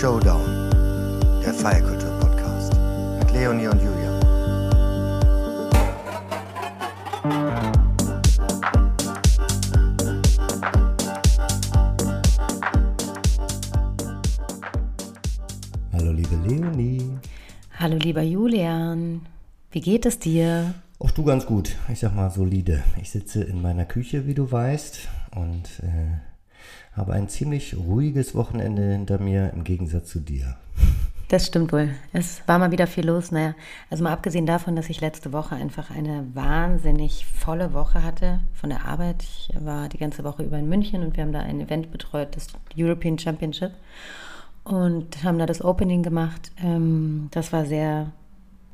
Showdown, der Feierkultur-Podcast mit Leonie und Julia. Hallo liebe Leonie. Hallo lieber Julian, wie geht es dir? Auch du ganz gut, ich sag mal solide. Ich sitze in meiner Küche, wie du weißt, und äh, habe ein ziemlich ruhiges Wochenende hinter mir im Gegensatz zu dir. Das stimmt wohl. Es war mal wieder viel los. Naja, also mal abgesehen davon, dass ich letzte Woche einfach eine wahnsinnig volle Woche hatte von der Arbeit. Ich war die ganze Woche über in München und wir haben da ein Event betreut, das European Championship. Und haben da das Opening gemacht. Ähm, das war sehr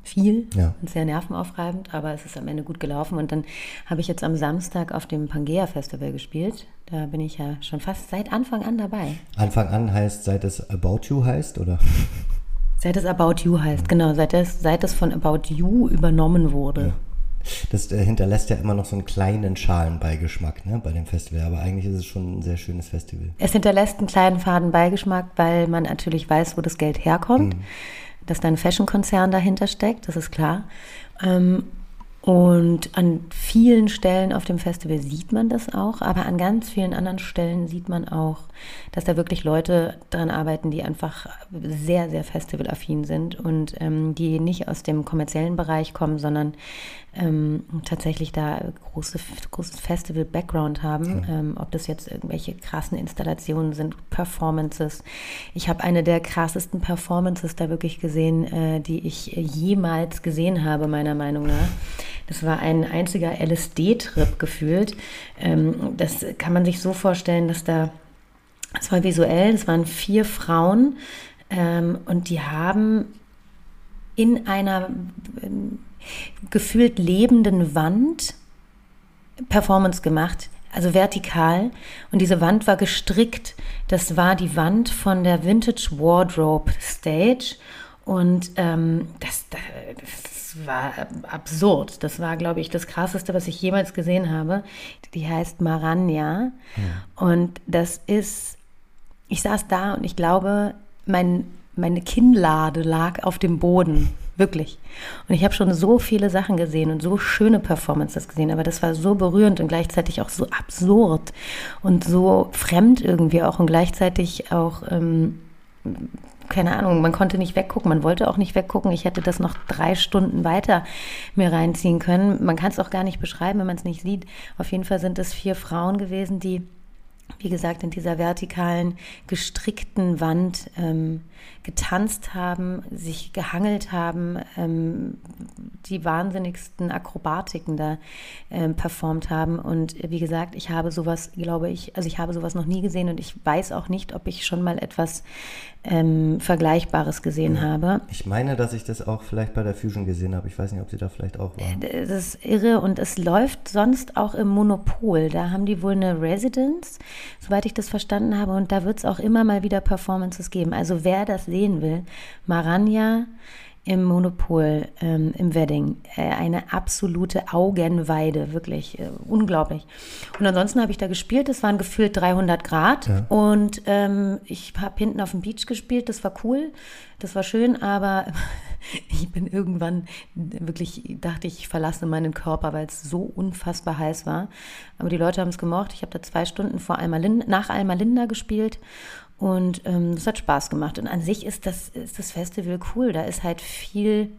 viel Ja. und sehr nervenaufreibend, aber es ist am Ende gut gelaufen. Und dann habe ich jetzt am Samstag auf dem Pangea Festival gespielt. Da bin ich ja schon fast seit Anfang an dabei. Anfang an heißt, seit es About You heißt, oder? Seit es About You heißt, genau, seit es, seit es von About You übernommen wurde. Das äh, hinterlässt ja immer noch so einen kleinen Schalenbeigeschmack ne, bei dem Festival, aber eigentlich ist es schon ein sehr schönes Festival. Es hinterlässt einen kleinen faden Beigeschmack, weil man natürlich weiß, wo das Geld herkommt, dass da ein Fashion-Konzern dahinter steckt, das ist klar. Ähm, und an vielen Stellen auf dem Festival sieht man das auch, aber an ganz vielen anderen Stellen sieht man auch, dass da wirklich Leute dran arbeiten, die einfach sehr, sehr festivalaffin sind und ähm, die nicht aus dem kommerziellen Bereich kommen, sondern ähm, tatsächlich da große, großes Festival-Background haben. Ähm, ob das jetzt irgendwelche krassen Installationen sind, Performances. Ich habe eine der krassesten Performances da wirklich gesehen, äh, die ich jemals gesehen habe, meiner Meinung nach. Das war ein einziger LSD-Trip gefühlt. Ähm, das kann man sich so vorstellen, dass da, es war visuell, es waren vier Frauen ähm, und die haben in einer gefühlt lebenden Wand Performance gemacht, also vertikal. Und diese Wand war gestrickt. Das war die Wand von der Vintage Wardrobe Stage. Und ähm, das, das war absurd. Das war, glaube ich, das Krasseste, was ich jemals gesehen habe. Die heißt Maranja. Und das ist, ich saß da und ich glaube, mein, meine Kinnlade lag auf dem Boden. Wirklich. Und ich habe schon so viele Sachen gesehen und so schöne Performances gesehen, aber das war so berührend und gleichzeitig auch so absurd und so fremd irgendwie auch und gleichzeitig auch, ähm, keine Ahnung, man konnte nicht weggucken, man wollte auch nicht weggucken. Ich hätte das noch drei Stunden weiter mir reinziehen können. Man kann es auch gar nicht beschreiben, wenn man es nicht sieht. Auf jeden Fall sind es vier Frauen gewesen, die wie gesagt, in dieser vertikalen, gestrickten Wand ähm, getanzt haben, sich gehangelt haben, ähm, die wahnsinnigsten Akrobatiken da ähm, performt haben. Und äh, wie gesagt, ich habe sowas, glaube ich, also ich habe sowas noch nie gesehen und ich weiß auch nicht, ob ich schon mal etwas ähm, Vergleichbares gesehen habe. Ich meine, dass ich das auch vielleicht bei der Fusion gesehen habe. Ich weiß nicht, ob sie da vielleicht auch war. Das ist irre und es läuft sonst auch im Monopol. Da haben die wohl eine Residence, soweit ich das verstanden habe. Und da wird es auch immer mal wieder Performances geben. Also wer das sehen will, Maranja im Monopol ähm, im Wedding. Äh, eine absolute Augenweide, wirklich äh, unglaublich. Und ansonsten habe ich da gespielt, es waren gefühlt 300 Grad und ähm, ich habe hinten auf dem Beach gespielt, das war cool, das war schön, aber ich bin irgendwann wirklich, dachte ich, ich verlasse meinen Körper, weil es so unfassbar heiß war. Aber die Leute haben es gemocht. Ich habe da zwei Stunden vor Alma Linda, nach Alma Linda gespielt und ähm, das hat Spaß gemacht. Und an sich ist das, ist das Festival cool. Da ist halt viel,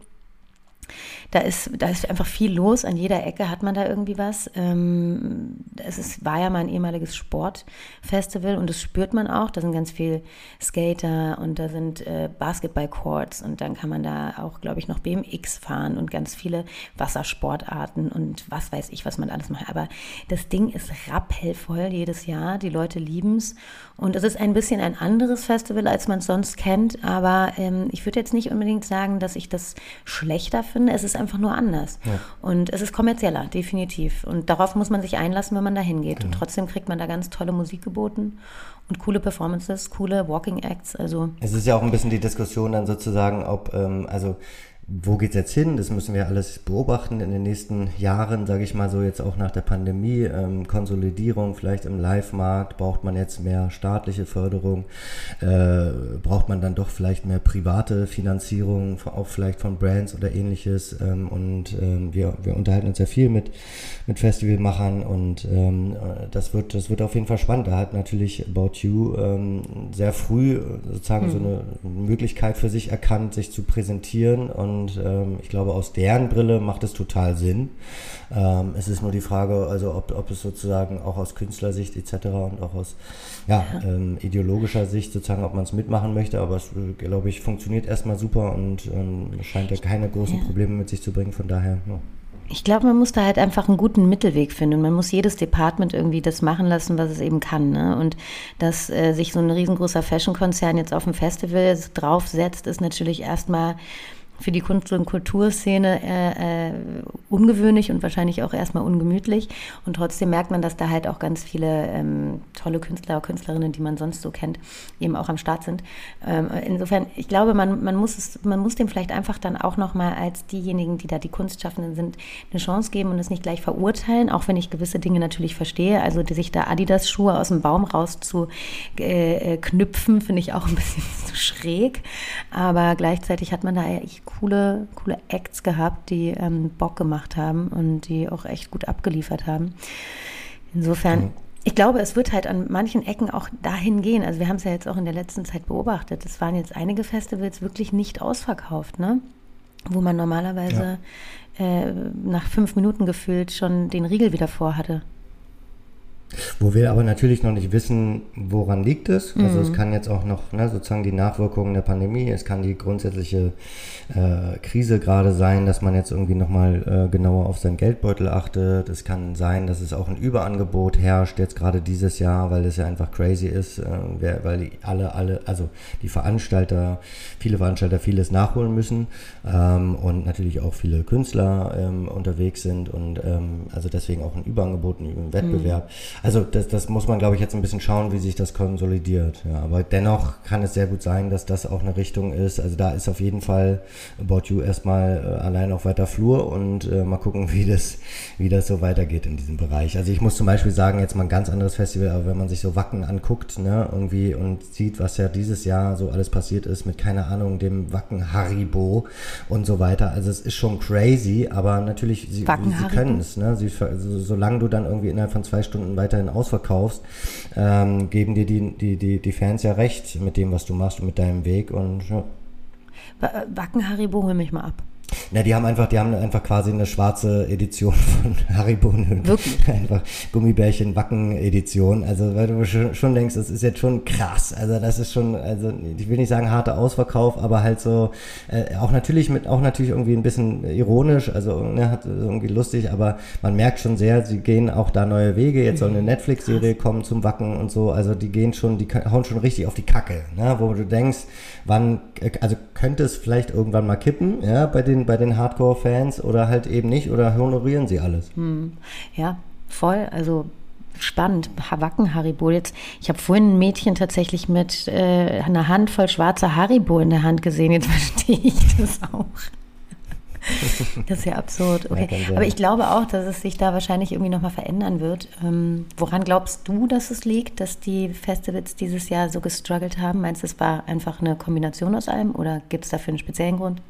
da ist, da ist einfach viel los. An jeder Ecke hat man da irgendwie was. Ähm, es ist, war ja mal ein ehemaliges Sportfestival und das spürt man auch. Da sind ganz viel Skater und da sind äh, Basketballcourts und dann kann man da auch, glaube ich, noch BMX fahren und ganz viele Wassersportarten und was weiß ich, was man alles macht. Aber das Ding ist rappellvoll jedes Jahr. Die Leute lieben es. Und es ist ein bisschen ein anderes Festival, als man es sonst kennt. Aber ähm, ich würde jetzt nicht unbedingt sagen, dass ich das schlechter finde. Es ist einfach nur anders. Und es ist kommerzieller, definitiv. Und darauf muss man sich einlassen, wenn man da hingeht. Und trotzdem kriegt man da ganz tolle Musik geboten und coole Performances, coole Walking Acts. Also Es ist ja auch ein bisschen die Diskussion dann sozusagen, ob, ähm, also wo geht's jetzt hin? Das müssen wir alles beobachten in den nächsten Jahren, sage ich mal so, jetzt auch nach der Pandemie. Ähm, Konsolidierung vielleicht im Live-Markt. Braucht man jetzt mehr staatliche Förderung? Äh, braucht man dann doch vielleicht mehr private Finanzierung, auch vielleicht von Brands oder ähnliches? Ähm, und ähm, wir, wir unterhalten uns ja viel mit, mit Festivalmachern und ähm, das, wird, das wird auf jeden Fall spannend. Da hat natürlich About You ähm, sehr früh sozusagen mhm. so eine Möglichkeit für sich erkannt, sich zu präsentieren und und ähm, ich glaube, aus deren Brille macht es total Sinn. Ähm, es ist nur die Frage, also ob, ob es sozusagen auch aus Künstlersicht etc. und auch aus ja. Ähm, ideologischer Sicht sozusagen, ob man es mitmachen möchte, aber es, glaube ich, funktioniert erstmal super und ähm, scheint ja keine großen. Probleme mit sich zu bringen, von daher. Ja. Ich glaube, man muss da halt einfach einen guten Mittelweg finden. Man muss jedes Department irgendwie das machen lassen, was es eben kann. Ne? Und dass äh, sich so ein riesengroßer Fashion-Konzern jetzt auf ein Festival draufsetzt, ist natürlich erstmal für die Kunst- und Kulturszene äh, äh, ungewöhnlich und wahrscheinlich auch erstmal ungemütlich. Und trotzdem merkt man, dass da halt auch ganz viele ähm, tolle Künstler und Künstlerinnen, die man sonst so kennt, eben auch am Start sind. Ähm, insofern, ich glaube, man, man, muss es, man muss dem vielleicht einfach dann auch nochmal als diejenigen, die da die Kunstschaffenden sind, eine Chance geben und es nicht gleich verurteilen, auch wenn ich gewisse Dinge natürlich verstehe. Also die, sich da Adidas-Schuhe aus dem Baum raus zu äh, äh knüpfen, finde ich auch ein bisschen zu schräg. Aber gleichzeitig hat man da ja coole, coole Acts gehabt, die ähm, Bock gemacht haben und die auch echt gut abgeliefert haben. Insofern, ich glaube, es wird halt an manchen Ecken auch dahin gehen. Also wir haben es ja jetzt auch in der letzten Zeit beobachtet. Es waren jetzt einige Festivals wirklich nicht ausverkauft, ne? Wo man normalerweise ja. äh, nach fünf Minuten gefühlt schon den Riegel wieder vorhatte. Wo wir aber natürlich noch nicht wissen, woran liegt es. Also mhm. es kann jetzt auch noch ne, sozusagen die Nachwirkungen der Pandemie, es kann die grundsätzliche äh, Krise gerade sein, dass man jetzt irgendwie nochmal äh, genauer auf seinen Geldbeutel achtet. Es kann sein, dass es auch ein Überangebot herrscht, jetzt gerade dieses Jahr, weil es ja einfach crazy ist, äh, weil die alle, alle, also die Veranstalter, viele Veranstalter vieles nachholen müssen ähm, und natürlich auch viele Künstler ähm, unterwegs sind und ähm, also deswegen auch ein Überangebot, ein Wettbewerb. Mhm. Also das, das muss man, glaube ich, jetzt ein bisschen schauen, wie sich das konsolidiert. Ja, aber dennoch kann es sehr gut sein, dass das auch eine Richtung ist. Also da ist auf jeden Fall About You erstmal äh, allein auf weiter Flur und äh, mal gucken, wie das, wie das so weitergeht in diesem Bereich. Also ich muss zum Beispiel sagen, jetzt mal ein ganz anderes Festival, aber wenn man sich so Wacken anguckt, ne, irgendwie und sieht, was ja dieses Jahr so alles passiert ist mit, keine Ahnung, dem Wacken Haribo und so weiter. Also es ist schon crazy, aber natürlich, sie, sie können es, ne? Sie, so, solange du dann irgendwie innerhalb von zwei Stunden weiter weiterhin ausverkaufst, ähm, geben dir die, die, die, die Fans ja recht mit dem, was du machst und mit deinem Weg. Und ja. Backen Haribo, hol mich mal ab. Na, die haben einfach, die haben einfach quasi eine schwarze Edition von Haribo. Wirklich? Einfach Gummibärchen Wacken Edition. Also, weil du schon, schon denkst, das ist jetzt schon krass. Also, das ist schon, also, ich will nicht sagen harter Ausverkauf, aber halt so, äh, auch natürlich mit, auch natürlich irgendwie ein bisschen ironisch, also, ne, hat irgendwie lustig, aber man merkt schon sehr, sie gehen auch da neue Wege. Jetzt soll eine mhm. Netflix-Serie kommen zum Wacken und so. Also, die gehen schon, die hauen schon richtig auf die Kacke, ne, wo du denkst, wann, äh, also könnte es vielleicht irgendwann mal kippen, ja, bei den, bei den Hardcore-Fans oder halt eben nicht oder honorieren sie alles? Hm. Ja, voll. Also spannend. Wacken Haribo. Jetzt, ich habe vorhin ein Mädchen tatsächlich mit äh, einer Handvoll schwarzer Haribo in der Hand gesehen. Jetzt verstehe ich das auch. Das ist ja absurd. Okay. Aber ich glaube auch, dass es sich da wahrscheinlich irgendwie nochmal verändern wird. Ähm, woran glaubst du, dass es liegt, dass die Festivals dieses Jahr so gestruggelt haben? Meinst du, es war einfach eine Kombination aus allem oder gibt es dafür einen speziellen Grund?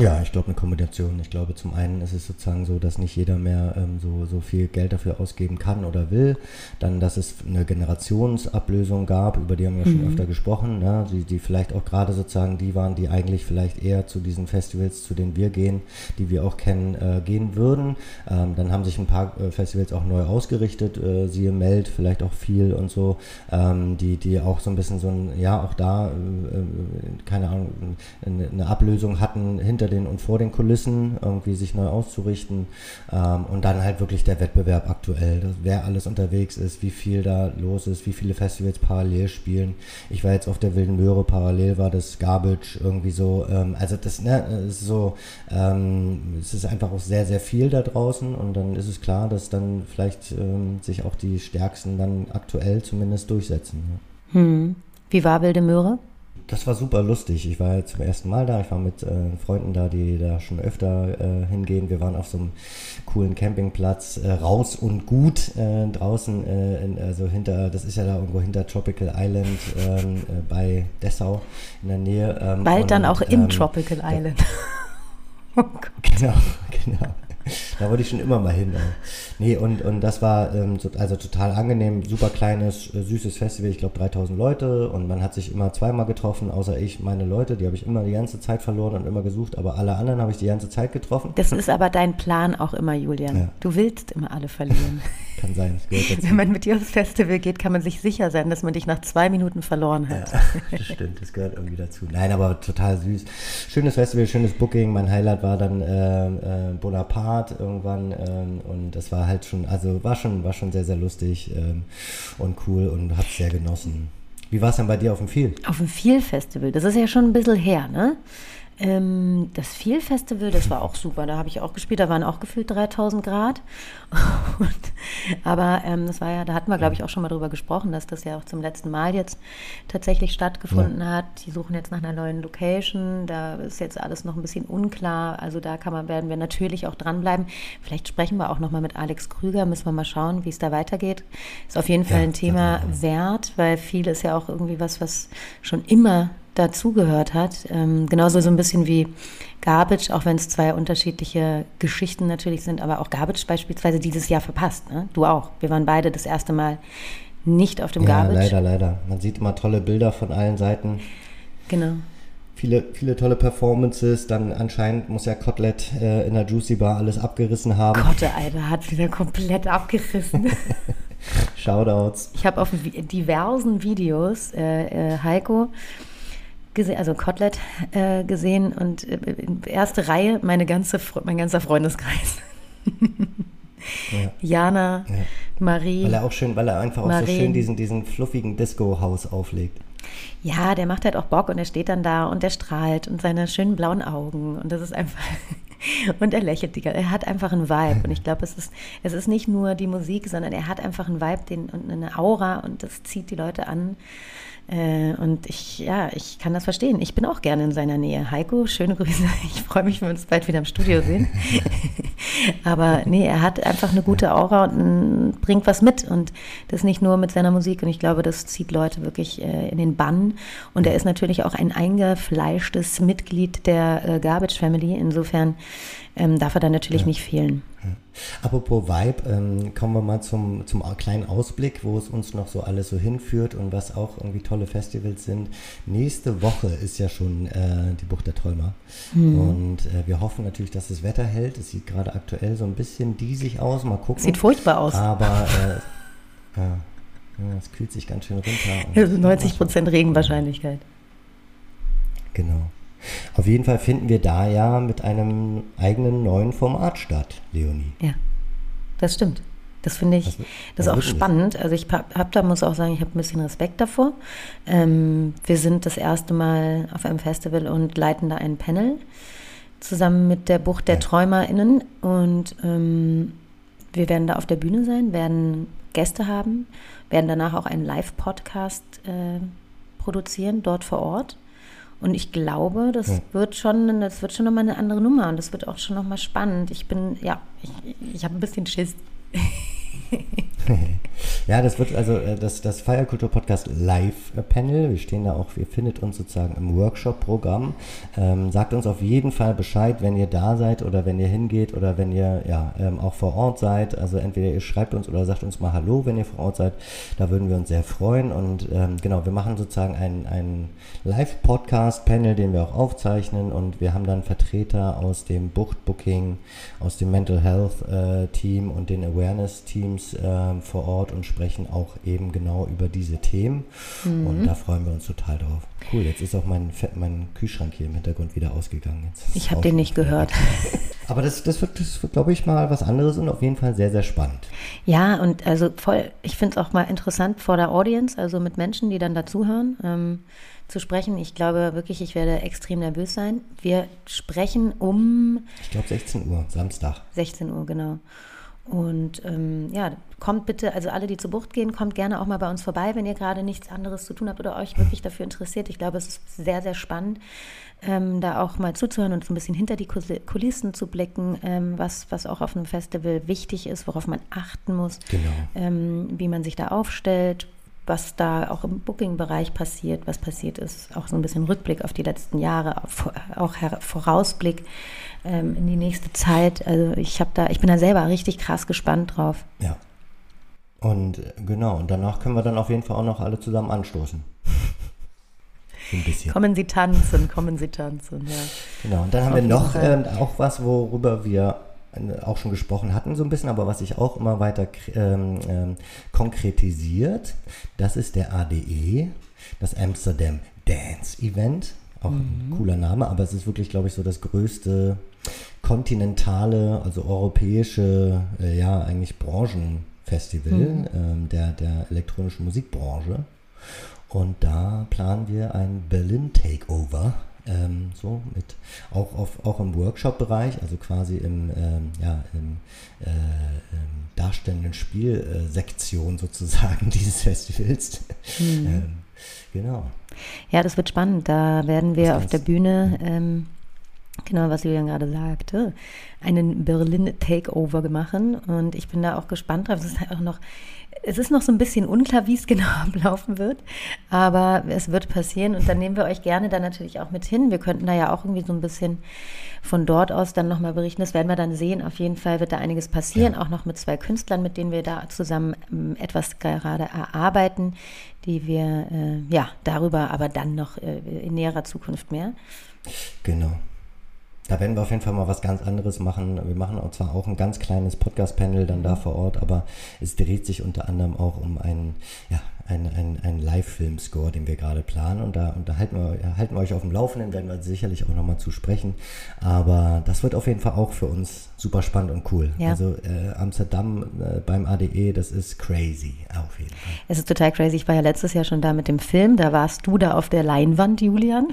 Ja, ich glaube eine Kombination. Ich glaube zum einen ist es sozusagen so, dass nicht jeder mehr ähm, so, so viel Geld dafür ausgeben kann oder will. Dann, dass es eine Generationsablösung gab, über die haben wir mhm. schon öfter gesprochen, ne? die, die vielleicht auch gerade sozusagen die waren, die eigentlich vielleicht eher zu diesen Festivals, zu denen wir gehen, die wir auch kennen, äh, gehen würden. Ähm, dann haben sich ein paar äh, Festivals auch neu ausgerichtet, äh, siehe Meld, vielleicht auch viel und so, ähm, die, die auch so ein bisschen so ein, ja, auch da, äh, äh, keine Ahnung, eine, eine Ablösung hatten hinter hinter den und vor den Kulissen irgendwie sich neu auszurichten ähm, und dann halt wirklich der Wettbewerb aktuell, dass, wer alles unterwegs ist, wie viel da los ist, wie viele Festivals parallel spielen. Ich war jetzt auf der Wilden Möhre, parallel war das Garbage irgendwie so, ähm, also das ne, ist so, ähm, es ist einfach auch sehr, sehr viel da draußen und dann ist es klar, dass dann vielleicht ähm, sich auch die Stärksten dann aktuell zumindest durchsetzen. Ja. Hm. Wie war Wilde Möhre? Das war super lustig. Ich war zum ersten Mal da. Ich war mit äh, Freunden da, die da schon öfter äh, hingehen. Wir waren auf so einem coolen Campingplatz, äh, raus und gut äh, draußen, äh, in, also hinter, das ist ja da irgendwo hinter Tropical Island ähm, äh, bei Dessau in der Nähe. Ähm, Bald und, dann auch im ähm, Tropical Island. oh Gott. Genau, genau da wollte ich schon immer mal hin. Ey. Nee, und, und das war ähm, so, also total angenehm, super kleines, äh, süßes Festival, ich glaube 3000 Leute und man hat sich immer zweimal getroffen, außer ich, meine Leute, die habe ich immer die ganze Zeit verloren und immer gesucht, aber alle anderen habe ich die ganze Zeit getroffen. Das ist aber dein Plan auch immer, Julian. Ja. Du willst immer alle verlieren. Kann sein. Wenn man mit dir aufs Festival geht, kann man sich sicher sein, dass man dich nach zwei Minuten verloren hat. Ja, das stimmt, das gehört irgendwie dazu. Nein, aber total süß. Schönes Festival, schönes Booking. Mein Highlight war dann äh, äh, Bonaparte irgendwann ähm, und das war halt schon, also war schon, war schon sehr, sehr lustig ähm, und cool und habe es sehr genossen. Wie war es denn bei dir auf dem Feel? Auf dem Feel Festival, das ist ja schon ein bisschen her, ne? Ähm, das Feel Festival, das war auch super. Da habe ich auch gespielt. Da waren auch gefühlt 3000 Grad. Und, aber ähm, das war ja, da hatten wir, glaube ich, auch schon mal drüber gesprochen, dass das ja auch zum letzten Mal jetzt tatsächlich stattgefunden ja. hat. Die suchen jetzt nach einer neuen Location. Da ist jetzt alles noch ein bisschen unklar. Also da kann man, werden wir natürlich auch dranbleiben. Vielleicht sprechen wir auch noch mal mit Alex Krüger. Müssen wir mal schauen, wie es da weitergeht. Ist auf jeden Fall ja, ein Thema wert, weil viel ist ja auch irgendwie was, was schon immer dazugehört hat. Ähm, genauso so ein bisschen wie Garbage, auch wenn es zwei unterschiedliche Geschichten natürlich sind, aber auch Garbage beispielsweise dieses Jahr verpasst. Ne? Du auch. Wir waren beide das erste Mal nicht auf dem ja, Garbage. Leider, leider. Man sieht immer tolle Bilder von allen Seiten. Genau. Viele, viele tolle Performances. Dann anscheinend muss ja Kotlet äh, in der Juicy Bar alles abgerissen haben. Gott, Alter, hat wieder komplett abgerissen. Shoutouts. Ich habe auf diversen Videos äh, äh, Heiko gesehen, also Kotelett äh, gesehen und äh, erste Reihe meine ganze, mein ganzer Freundeskreis. ja. Jana, ja. Marie. Weil er auch schön, weil er einfach Marie. auch so schön diesen, diesen fluffigen Disco-Haus auflegt. Ja, der macht halt auch Bock und er steht dann da und der strahlt und seine schönen blauen Augen und das ist einfach und er lächelt die Er hat einfach einen Vibe und ich glaube, es ist es ist nicht nur die Musik, sondern er hat einfach einen Vibe den, und eine Aura und das zieht die Leute an. Äh, und ich, ja, ich kann das verstehen. Ich bin auch gerne in seiner Nähe. Heiko, schöne Grüße. Ich freue mich, wenn wir uns bald wieder im Studio sehen. Aber nee, er hat einfach eine gute Aura und bringt was mit. Und das nicht nur mit seiner Musik. Und ich glaube, das zieht Leute wirklich äh, in den Bann. Und er ist natürlich auch ein eingefleischtes Mitglied der äh, Garbage Family. Insofern ähm, darf er dann natürlich ja. nicht fehlen. Ja. Apropos Vibe, ähm, kommen wir mal zum, zum kleinen Ausblick, wo es uns noch so alles so hinführt und was auch irgendwie tolle Festivals sind. Nächste Woche ist ja schon äh, die Bucht der Träumer. Mhm. Und äh, wir hoffen natürlich, dass das Wetter hält. Es sieht gerade aktuell so ein bisschen diesig aus. Mal gucken. Sieht furchtbar aus. Aber äh, ja, es kühlt sich ganz schön runter. 90 Prozent Regenwahrscheinlichkeit. Genau. Auf jeden Fall finden wir da ja mit einem eigenen neuen Format statt, Leonie. Ja, das stimmt. Das finde ich, das, das ist auch spannend. Also ich habe da, muss auch sagen, ich habe ein bisschen Respekt davor. Ähm, wir sind das erste Mal auf einem Festival und leiten da ein Panel zusammen mit der Bucht der ja. TräumerInnen. Und ähm, wir werden da auf der Bühne sein, werden Gäste haben, werden danach auch einen Live-Podcast äh, produzieren, dort vor Ort. Und ich glaube, das ja. wird schon, das wird schon nochmal eine andere Nummer und das wird auch schon nochmal spannend. Ich bin, ja, ich, ich habe ein bisschen Schiss. ja, das wird also äh, das, das Feierkultur-Podcast Live-Panel. Wir stehen da auch, ihr findet uns sozusagen im Workshop-Programm. Ähm, sagt uns auf jeden Fall Bescheid, wenn ihr da seid oder wenn ihr hingeht oder wenn ihr ja ähm, auch vor Ort seid. Also entweder ihr schreibt uns oder sagt uns mal Hallo, wenn ihr vor Ort seid. Da würden wir uns sehr freuen. Und ähm, genau, wir machen sozusagen ein, ein Live-Podcast-Panel, den wir auch aufzeichnen. Und wir haben dann Vertreter aus dem Buchtbooking, aus dem Mental Health-Team äh, und den Awareness-Teams äh, vor Ort und sprechen auch eben genau über diese Themen. Mhm. Und da freuen wir uns total drauf. Cool, jetzt ist auch mein, mein Kühlschrank hier im Hintergrund wieder ausgegangen. Ich habe den nicht gehört. Aber das, das wird, das wird glaube ich, mal was anderes und auf jeden Fall sehr, sehr spannend. Ja, und also voll, ich finde es auch mal interessant vor der Audience, also mit Menschen, die dann dazuhören. Ähm, zu sprechen. Ich glaube wirklich, ich werde extrem nervös sein. Wir sprechen um. Ich glaube 16 Uhr, Samstag. 16 Uhr, genau. Und ähm, ja, kommt bitte, also alle, die zur Bucht gehen, kommt gerne auch mal bei uns vorbei, wenn ihr gerade nichts anderes zu tun habt oder euch wirklich dafür interessiert. Ich glaube, es ist sehr, sehr spannend, ähm, da auch mal zuzuhören und so ein bisschen hinter die Kulissen zu blicken, ähm, was, was auch auf einem Festival wichtig ist, worauf man achten muss, Genau. ähm, wie man sich da aufstellt, was da auch im Booking-Bereich passiert, was passiert ist, auch so ein bisschen Rückblick auf die letzten Jahre, auf- auch Vorausblick ähm, in die nächste Zeit. Also ich habe da, ich bin da selber richtig krass gespannt drauf. Ja. Und äh, genau, und danach können wir dann auf jeden Fall auch noch alle zusammen anstoßen. Ein bisschen. Kommen Sie tanzen, kommen Sie tanzen, ja. Genau, und dann haben Auf wir noch ähm, auch was, worüber wir äh, auch schon gesprochen hatten, so ein bisschen, aber was sich auch immer weiter ähm, ähm, konkretisiert. Das ist der ADE, das Amsterdam Dance Event. Auch ein cooler Name, aber es ist wirklich, glaube ich, so das größte kontinentale, also europäische, äh, ja, eigentlich Branchenfestival ähm, der, der elektronischen Musikbranche. Und da planen wir ein Berlin Takeover, ähm, so mit auch auf, auch im Workshop-Bereich, also quasi im, ähm, ja, im, äh, im darstellenden Spielsektion sozusagen dieses Festivals. Ähm, genau. Ja, das wird spannend. Da werden wir auf der Bühne, ähm, genau was Julian gerade sagte, einen Berlin Takeover machen. Und ich bin da auch gespannt drauf. Es ist halt auch noch, es ist noch so ein bisschen unklar, wie es genau ablaufen wird. Aber es wird passieren. Und dann nehmen wir euch gerne dann natürlich auch mit hin. Wir könnten da ja auch irgendwie so ein bisschen von dort aus dann nochmal berichten. Das werden wir dann sehen. Auf jeden Fall wird da einiges passieren. Auch noch mit zwei Künstlern, mit denen wir da zusammen ähm, etwas gerade erarbeiten, die wir, äh, ja, darüber aber dann noch äh, in näherer Zukunft mehr. Genau. Da werden wir auf jeden Fall mal was ganz anderes machen. Wir machen auch zwar auch ein ganz kleines Podcast-Panel dann da vor Ort, aber es dreht sich unter anderem auch um einen, ja, einen, einen, einen Live-Film-Score, den wir gerade planen. Und da, und da halten, wir, halten wir euch auf dem Laufenden, werden wir sicherlich auch nochmal zu sprechen. Aber das wird auf jeden Fall auch für uns super spannend und cool. Ja. Also äh, Amsterdam äh, beim ADE, das ist crazy, auf jeden Fall. Es ist total crazy. Ich war ja letztes Jahr schon da mit dem Film. Da warst du da auf der Leinwand, Julian.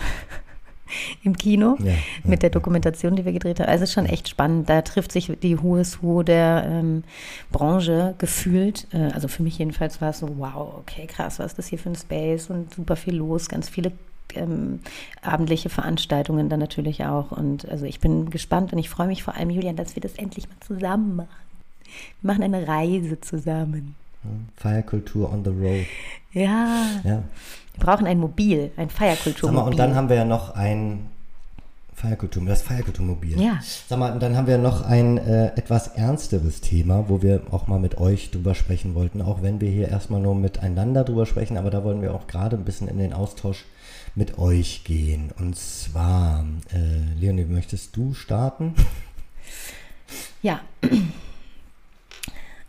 Im Kino Ja, ja, mit der. Dokumentation, die wir gedreht haben. Also es ist schon echt spannend. Da trifft sich die is Who der ähm, Branche gefühlt. Äh, also für mich jedenfalls war es so, wow, okay, krass, was ist das hier für ein Space und super viel los, ganz viele ähm, abendliche Veranstaltungen dann natürlich auch. Und also ich bin gespannt und ich freue mich vor allem, Julian, dass wir das endlich mal zusammen machen. Wir machen eine Reise zusammen. Feierkultur on the road. Ja, Ja. Wir brauchen ein Mobil, ein Sag mal, Feierkulturmobil. und dann haben wir ja noch ein Feierkultur, das Feierkulturmobil. Ja. Sag mal, und dann haben wir noch ein äh, etwas ernsteres Thema, wo wir auch mal mit euch drüber sprechen wollten, auch wenn wir hier erstmal nur miteinander drüber sprechen, aber da wollen wir auch gerade ein bisschen in den Austausch mit euch gehen. Und zwar, äh, Leonie, möchtest du starten? Ja.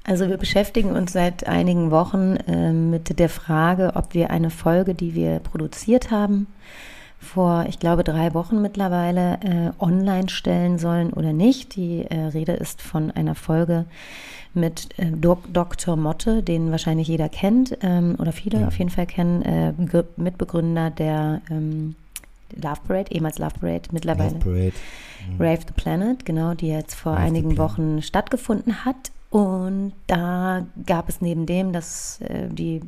Also wir beschäftigen uns seit einigen Wochen äh, mit der Frage, ob wir eine Folge, die wir produziert haben, vor, ich glaube, drei Wochen mittlerweile äh, online stellen sollen oder nicht. Die äh, Rede ist von einer Folge mit äh, Dok Dr. Motte, den wahrscheinlich jeder kennt ähm, oder viele auf jeden Fall kennen, äh, Mitbegründer der ähm, Love Parade, ehemals Love Parade, mittlerweile. Love Parade. Rave the Planet, genau, die jetzt vor Rave einigen. Wochen stattgefunden hat. Und da gab es neben dem, dass äh, die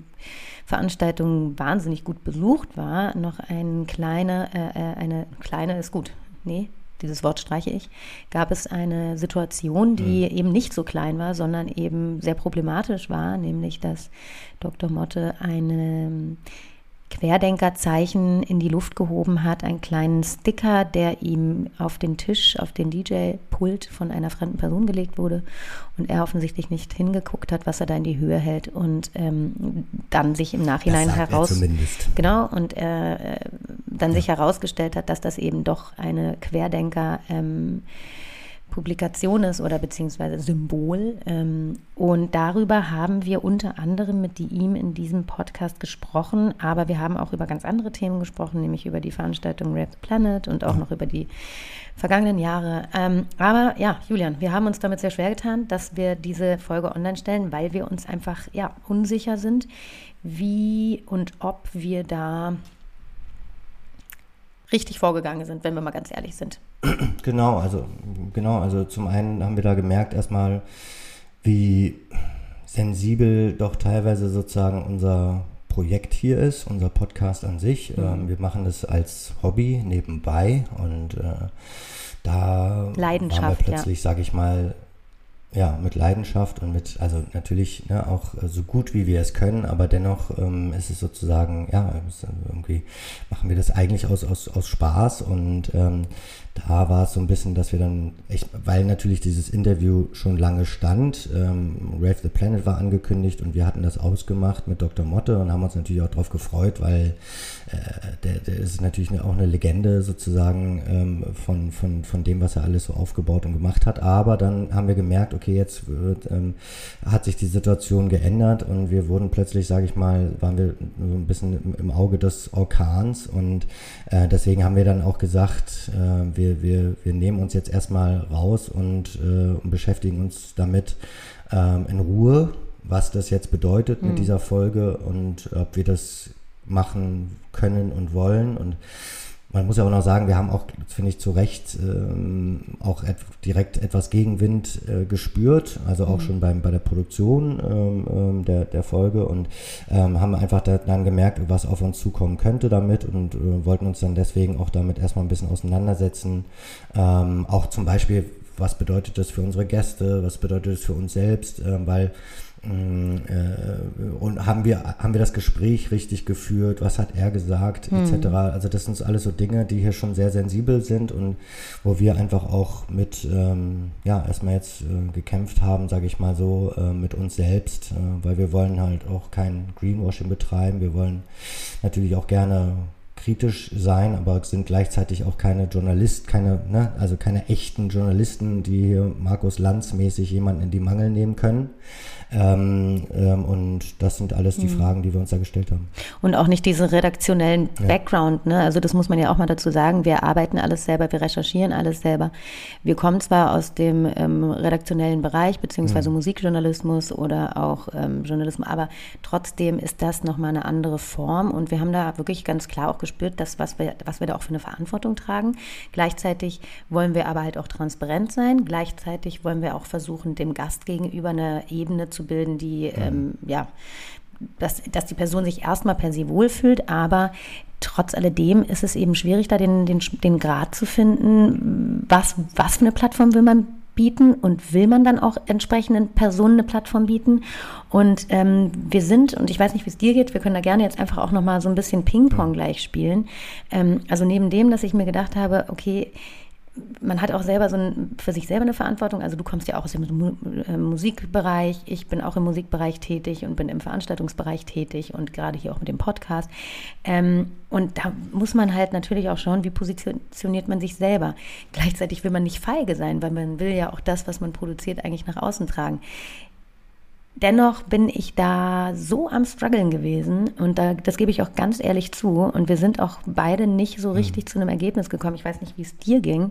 Veranstaltung wahnsinnig gut besucht war, noch ein kleine, äh, äh, eine kleine ist gut, nee, dieses Wort streiche ich, gab es eine Situation, die eben nicht so klein war, sondern eben sehr problematisch war, nämlich dass Dr. Motte eine Querdenkerzeichen in die Luft gehoben hat, einen kleinen Sticker, der ihm auf den Tisch, auf den DJ-Pult von einer fremden Person gelegt wurde und er offensichtlich nicht hingeguckt hat, was er da in die Höhe hält und ähm, dann sich im Nachhinein er heraus zumindest. genau und äh, dann sich herausgestellt hat, dass das eben doch eine Querdenker ähm, Publikation ist oder beziehungsweise Symbol. Ähm, und darüber haben wir unter anderem mit ihm in diesem Podcast gesprochen, aber wir haben auch über ganz andere Themen gesprochen, nämlich über die Veranstaltung Rap the Planet und auch noch über die vergangenen Jahre. Ähm, aber ja, Julian, wir haben uns damit sehr schwer getan, dass wir diese Folge online stellen, weil wir uns einfach ja unsicher sind, wie und ob wir da richtig vorgegangen sind, wenn wir mal ganz ehrlich sind. Genau, also genau, also zum einen haben wir da gemerkt, erstmal wie sensibel doch teilweise sozusagen unser Projekt hier ist, unser Podcast an sich. Mhm. Ähm, wir machen das als Hobby nebenbei und äh, da waren wir plötzlich, ja. sage ich mal, ja, mit Leidenschaft und mit, also natürlich ne, auch so gut wie wir es können, aber dennoch ähm, ist es sozusagen, ja, irgendwie machen wir das eigentlich aus, aus, aus Spaß und ähm, da war es so ein bisschen, dass wir dann, echt, weil natürlich dieses Interview schon lange stand, ähm, Rave the Planet war angekündigt und wir hatten das ausgemacht mit Dr. Motte und haben uns natürlich auch darauf gefreut, weil äh, der, der ist natürlich auch eine Legende sozusagen ähm, von, von, von dem, was er alles so aufgebaut und gemacht hat. Aber dann haben wir gemerkt, okay, jetzt wird, ähm, hat sich die Situation geändert und wir wurden plötzlich, sage ich mal, waren wir so ein bisschen im, im Auge des Orkans und äh, deswegen haben wir dann auch gesagt, äh, wir wir, wir, nehmen uns jetzt erstmal raus und, äh, und beschäftigen uns damit ähm, in Ruhe, was das jetzt bedeutet mhm. mit dieser Folge und ob wir das machen können und wollen. Und man muss ja auch noch sagen, wir haben auch, finde ich, zu Recht ähm, auch et direkt etwas Gegenwind äh, gespürt, also auch mhm. schon beim, bei der Produktion ähm, ähm, der, der Folge und ähm, haben einfach dann gemerkt, was auf uns zukommen könnte damit und äh, wollten uns dann deswegen auch damit erstmal ein bisschen auseinandersetzen. Ähm, auch zum Beispiel, was bedeutet das für unsere Gäste, was bedeutet das für uns selbst, äh, weil und haben wir, haben wir das Gespräch richtig geführt, was hat er gesagt, mhm. etc. Also das sind alles so Dinge, die hier schon sehr sensibel sind und wo wir einfach auch mit, ähm, ja, erstmal jetzt äh, gekämpft haben, sage ich mal so, äh, mit uns selbst, äh, weil wir wollen halt auch kein Greenwashing betreiben, wir wollen natürlich auch gerne kritisch sein, aber sind gleichzeitig auch keine Journalist, keine, ne, also keine echten Journalisten, die hier Markus Lanz mäßig jemanden in die Mangel nehmen können. Ähm, ähm, und das sind alles die mhm. Fragen, die wir uns da gestellt haben. Und auch nicht diesen redaktionellen ja. Background. Ne? Also das muss man ja auch mal dazu sagen. Wir arbeiten alles selber, wir recherchieren alles selber. Wir kommen zwar aus dem ähm, redaktionellen Bereich, beziehungsweise mhm. Musikjournalismus oder auch ähm, Journalismus, aber trotzdem ist das nochmal eine andere Form. Und wir haben da wirklich ganz klar auch gespürt, dass was wir, was wir da auch für eine Verantwortung tragen. Gleichzeitig wollen wir aber halt auch transparent sein. Gleichzeitig wollen wir auch versuchen, dem Gast gegenüber eine Ebene zu zu bilden, die, mhm. ähm, ja, dass, dass die Person sich erstmal per se wohlfühlt, aber trotz alledem ist es eben schwierig, da den, den, den Grad zu finden, was, was für eine Plattform will man bieten und will man dann auch entsprechenden Personen eine Plattform bieten. Und ähm, wir sind, und ich weiß nicht, wie es dir geht, wir können da gerne jetzt einfach auch nochmal so ein bisschen Ping-Pong gleich spielen. Ähm, also neben dem, dass ich mir gedacht habe, okay, man hat auch selber so ein, für sich selber eine Verantwortung. Also du kommst ja auch aus dem äh, Musikbereich, ich bin auch im Musikbereich tätig und bin im Veranstaltungsbereich tätig und gerade hier auch mit dem Podcast. Ähm, und da muss man halt natürlich auch schauen, wie positioniert man sich selber. Gleichzeitig will man nicht feige sein, weil man will ja auch das, was man produziert, eigentlich nach außen tragen. Dennoch bin ich da so am struggeln gewesen und da, das gebe ich auch ganz ehrlich zu. Und wir sind auch beide nicht so richtig mhm. zu einem Ergebnis gekommen. Ich weiß nicht, wie es dir ging.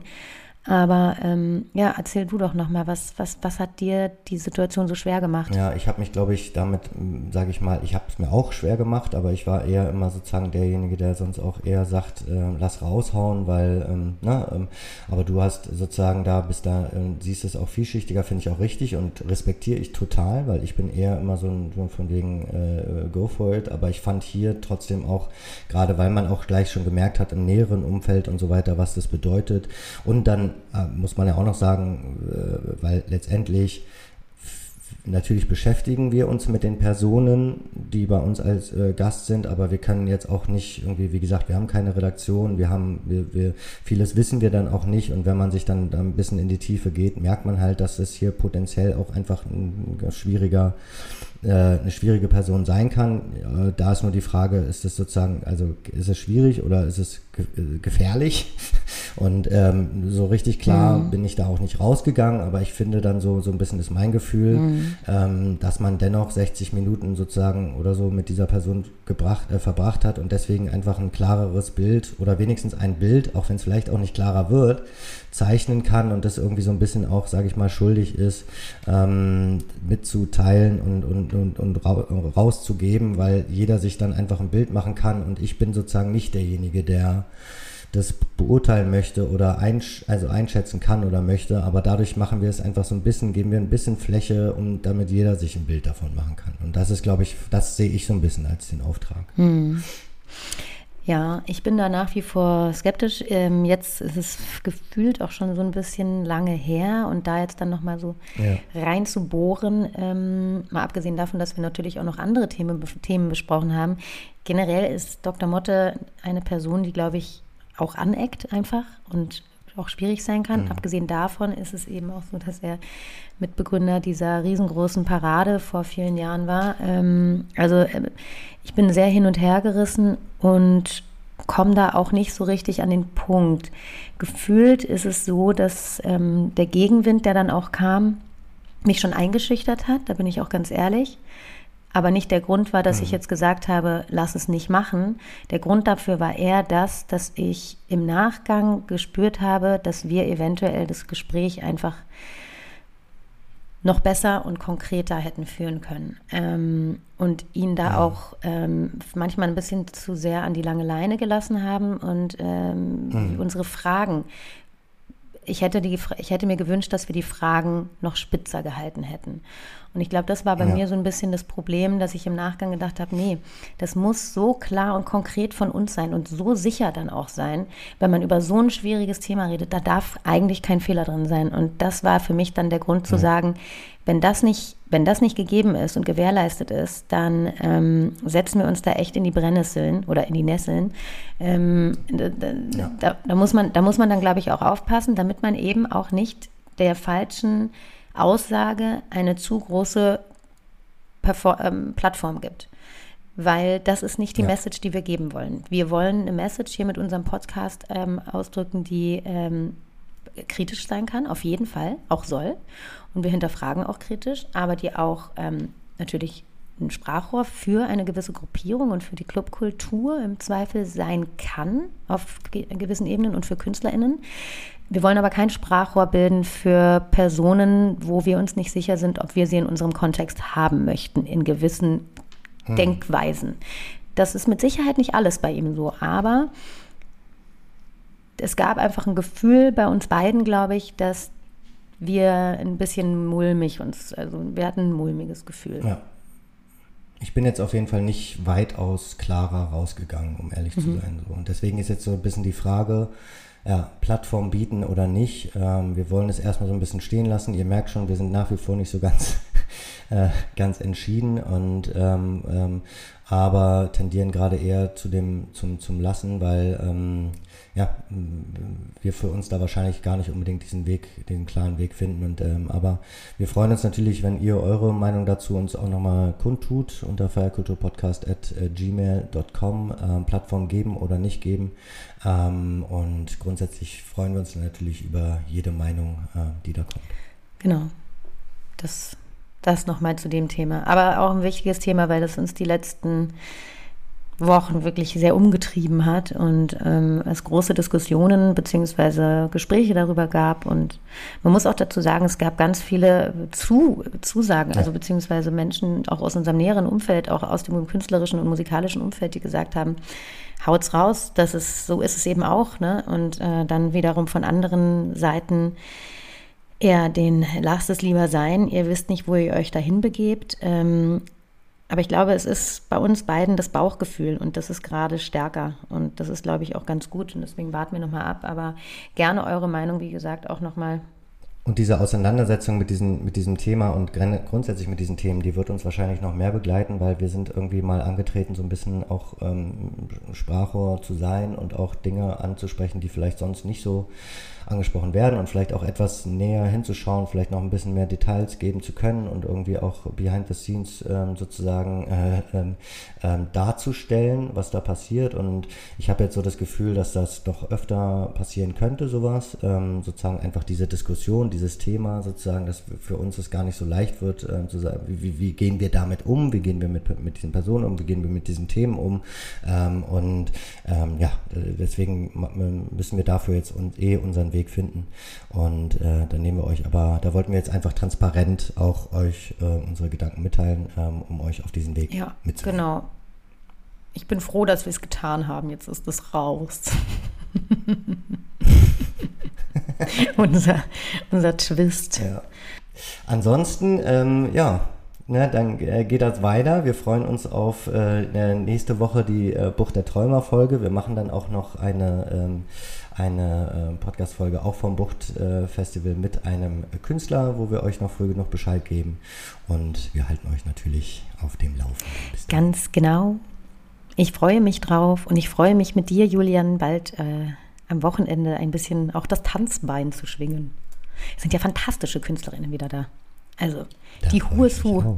Aber ähm, ja, erzähl du doch nochmal, was, was, was hat dir die Situation so schwer gemacht? Ja, ich habe mich, glaube ich, damit, sage ich mal, ich habe es mir auch schwer gemacht, aber ich war eher immer sozusagen derjenige, der sonst auch eher sagt, äh, lass raushauen, weil, ähm, na, ne, ähm, aber du hast sozusagen da, bist da, äh, siehst es auch vielschichtiger, finde ich auch richtig und respektiere ich total, weil ich bin eher immer so, ein, von wegen äh, go for it, aber ich fand hier trotzdem auch, gerade weil man auch gleich schon gemerkt hat im näheren Umfeld und so weiter, was das bedeutet und dann muss man ja auch noch sagen, äh, weil letztendlich natürlich beschäftigen wir uns mit den Personen, die bei uns als äh, Gast sind, aber wir können jetzt auch nicht irgendwie, wie gesagt, wir haben keine Redaktion, wir haben, wir, wir, vieles wissen wir dann auch nicht und wenn man sich dann, dann ein bisschen in die Tiefe geht, merkt man halt, dass es hier potenziell auch einfach ein, schwieriger äh, eine schwierige Person sein kann. Da ist nur die Frage, ist es sozusagen, also ist es schwierig oder ist es äh, gefährlich? Und ähm, so richtig klar mhm. bin ich da auch nicht rausgegangen, aber ich finde dann so, so ein bisschen ist mein Gefühl, mhm. ähm, dass man dennoch 60 Minuten sozusagen oder so mit dieser Person gebracht, äh, verbracht hat und deswegen einfach ein klareres Bild oder wenigstens ein Bild, auch wenn es vielleicht auch nicht klarer wird, zeichnen kann und das irgendwie so ein bisschen auch, sage ich mal, schuldig ist, ähm, mitzuteilen und, und, und, und rauszugeben, weil jeder sich dann einfach ein Bild machen kann und ich bin sozusagen nicht derjenige, der das beurteilen möchte oder einsch also einschätzen kann oder möchte, aber dadurch machen wir es einfach so ein bisschen, geben wir ein bisschen Fläche, um damit jeder sich ein Bild davon machen kann. Und das ist, glaube ich, das sehe ich so ein bisschen als den Auftrag. Hm. Ja, ich bin da nach wie vor skeptisch. Ähm, jetzt ist es gefühlt auch schon so ein bisschen lange her und da jetzt dann nochmal so ja. rein zu bohren, ähm, mal abgesehen davon, dass wir natürlich auch noch andere Themen, Themen besprochen haben. Generell ist Dr. Motte eine Person, die, glaube ich, auch aneckt einfach und auch schwierig sein kann. Mhm. Abgesehen davon ist es eben auch so, dass er Mitbegründer dieser riesengroßen Parade vor vielen Jahren war. Ähm, also äh, ich bin sehr hin und her gerissen und komme da auch nicht so richtig an den Punkt. Gefühlt ist es so, dass ähm, der Gegenwind, der dann auch kam, mich schon eingeschüchtert hat, da bin ich auch ganz ehrlich. Aber nicht der Grund war, dass mhm. ich jetzt gesagt habe, lass es nicht machen. Der Grund dafür war eher das, dass ich im Nachgang gespürt habe, dass wir eventuell das Gespräch einfach noch besser und konkreter hätten führen können. Ähm, und ihn da ja. auch ähm, manchmal ein bisschen zu sehr an die lange Leine gelassen haben und ähm, mhm. unsere Fragen. Ich hätte, die, ich hätte mir gewünscht, dass wir die Fragen noch spitzer gehalten hätten. Und ich glaube, das war bei ja. mir so ein bisschen das Problem, dass ich im Nachgang gedacht habe, nee, das muss so klar und konkret von uns sein und so sicher dann auch sein, wenn man über so ein schwieriges Thema redet, da darf eigentlich kein Fehler drin sein. Und das war für mich dann der Grund zu ja. sagen, wenn das nicht, wenn das nicht gegeben ist und gewährleistet ist, dann ähm, setzen wir uns da echt in die Brennnesseln oder in die Nesseln. Ähm, da, ja. da, da, muss man, da muss man dann, glaube ich, auch aufpassen, damit man eben auch nicht der falschen Aussage eine zu große Perform ähm, Plattform gibt. Weil das ist nicht die ja. Message, die wir geben wollen. Wir wollen eine Message hier mit unserem Podcast ähm, ausdrücken, die ähm, kritisch sein kann, auf jeden Fall, auch soll. Und wir hinterfragen auch kritisch, aber die auch ähm, natürlich ein Sprachrohr für eine gewisse Gruppierung und für die Clubkultur im Zweifel sein kann auf gewissen Ebenen und für KünstlerInnen. Wir wollen aber kein Sprachrohr bilden für Personen, wo wir uns nicht sicher sind, ob wir sie in unserem Kontext haben möchten, in gewissen hm. Denkweisen. Das ist mit Sicherheit nicht alles bei ihm so, aber es gab einfach ein Gefühl bei uns beiden, glaube ich, dass wir ein bisschen mulmig uns, also wir hatten ein mulmiges Gefühl. Ja. Ich bin jetzt auf jeden Fall nicht weitaus klarer rausgegangen, um ehrlich mhm. zu sein. So. Und deswegen ist jetzt so ein bisschen die Frage, ja, Plattform bieten oder nicht. Ähm, wir wollen es erstmal so ein bisschen stehen lassen. Ihr merkt schon, wir sind nach wie vor nicht so ganz, äh, ganz entschieden und ähm, ähm, aber tendieren gerade eher zu dem, zum, zum Lassen, weil ähm, ja, wir für uns da wahrscheinlich gar nicht unbedingt diesen Weg, den klaren Weg finden. Und ähm, aber wir freuen uns natürlich, wenn ihr eure Meinung dazu uns auch nochmal kundtut unter feierkulturpodcast.gmail.com ähm, Plattform geben oder nicht geben. Ähm, und grundsätzlich freuen wir uns natürlich über jede Meinung, äh, die da kommt. Genau. Das, das nochmal zu dem Thema. Aber auch ein wichtiges Thema, weil das uns die letzten Wochen wirklich sehr umgetrieben hat und ähm, es große Diskussionen beziehungsweise Gespräche darüber gab. Und man muss auch dazu sagen, es gab ganz viele Zu Zusagen, also beziehungsweise Menschen auch aus unserem näheren Umfeld, auch aus dem künstlerischen und musikalischen Umfeld, die gesagt haben, haut's raus, das ist, so ist es eben auch. Ne? Und äh, dann wiederum von anderen Seiten eher den lasst es lieber sein, ihr wisst nicht, wo ihr euch dahin begebt. Ähm, aber ich glaube, es ist bei uns beiden das Bauchgefühl und das ist gerade stärker. Und das ist, glaube ich, auch ganz gut. Und deswegen warten wir nochmal ab. Aber gerne eure Meinung, wie gesagt, auch nochmal und diese Auseinandersetzung mit, diesen, mit diesem Thema und grundsätzlich mit diesen Themen, die wird uns wahrscheinlich noch mehr begleiten, weil wir sind irgendwie mal angetreten, so ein bisschen auch ähm, Sprachrohr zu sein und auch Dinge anzusprechen, die vielleicht sonst nicht so angesprochen werden und vielleicht auch etwas näher hinzuschauen, vielleicht noch ein bisschen mehr Details geben zu können und irgendwie auch behind the scenes ähm, sozusagen äh, ähm, ähm, darzustellen, was da passiert. Und ich habe jetzt so das Gefühl, dass das doch öfter passieren könnte, sowas. Ähm, sozusagen einfach diese Diskussion, dieses Thema sozusagen, dass für uns es gar nicht so leicht wird, äh, zu sagen, wie, wie, gehen wir damit um, wie gehen wir mit, mit diesen Personen um, wie gehen wir mit diesen Themen um. Ähm, und ähm, ja, deswegen müssen wir dafür jetzt und eh unseren Weg Weg finden. Und äh, dann nehmen wir euch, aber da wollten wir jetzt einfach transparent auch euch äh, unsere Gedanken mitteilen, ähm, um euch auf diesen Weg ja, mitzunehmen. Genau. Ich bin froh, dass wir es getan haben. Jetzt ist es raus. unser, unser Twist. Ja. Ansonsten, ähm, ja, ne, dann äh, geht das weiter. Wir freuen uns auf äh, nächste Woche die äh, Bucht der Träumer Folge. Wir machen dann auch noch eine, ähm, eine äh, Podcast-Folge auch vom Bucht-Festival mit einem Künstler, wo wir euch noch früh genug Bescheid geben. Und wir halten euch natürlich auf dem Laufenden. Ganz genau. Ich freue mich drauf und ich freue mich mit dir, Julian, bald äh, am Wochenende ein bisschen auch das Tanzbein zu schwingen. Es sind ja fantastische Künstlerinnen wieder da. Also da die Huesu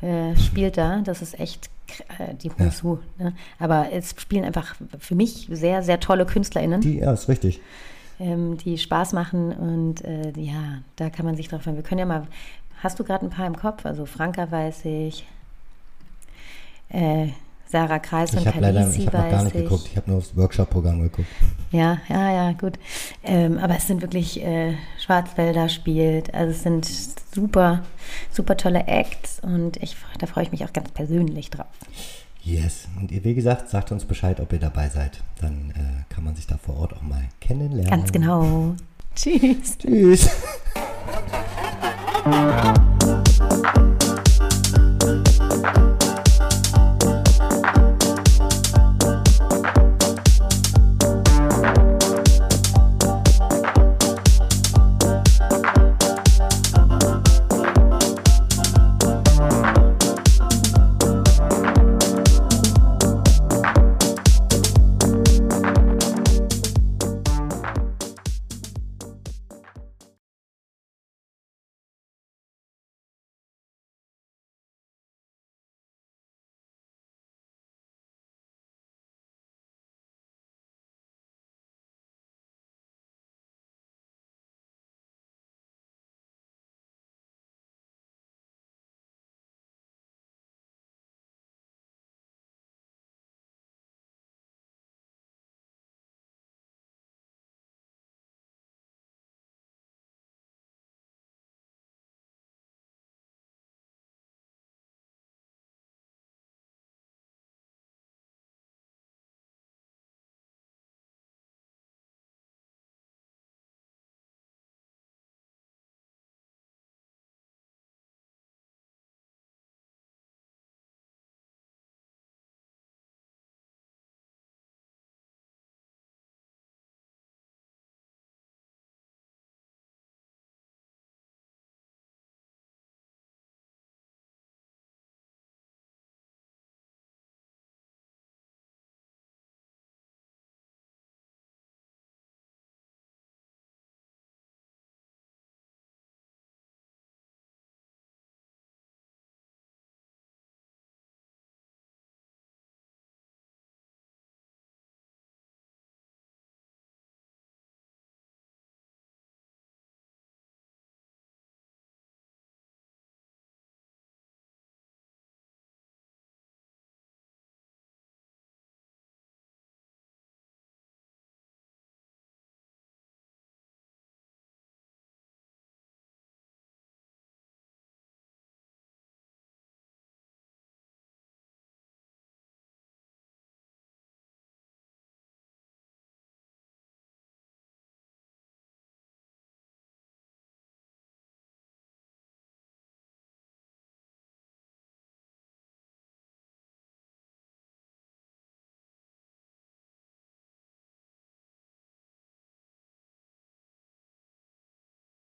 äh, spielt da, das ist echt äh, die Huesu. Ja. Ne? Aber es spielen einfach für mich sehr, sehr tolle KünstlerInnen. Die, ja, ist richtig. Ähm, die Spaß machen und äh, ja, da kann man sich drauf freuen. Wir können ja mal, hast du gerade ein paar im Kopf? Also Franka weiß ich, äh, Sarah Kreis ich und Kalisi, leider, ich habe gar nicht ich. geguckt, ich habe nur aufs Workshop-Programm geguckt. Ja, ja, ja, gut. Ähm, aber es sind wirklich, äh, Schwarzwälder spielt, also es sind super, super tolle Acts und ich, da freue ich mich auch ganz persönlich drauf. Yes, und ihr, wie gesagt, sagt uns Bescheid, ob ihr dabei seid. Dann äh, kann man sich da vor Ort auch mal kennenlernen. Ganz genau. Tschüss. Tschüss.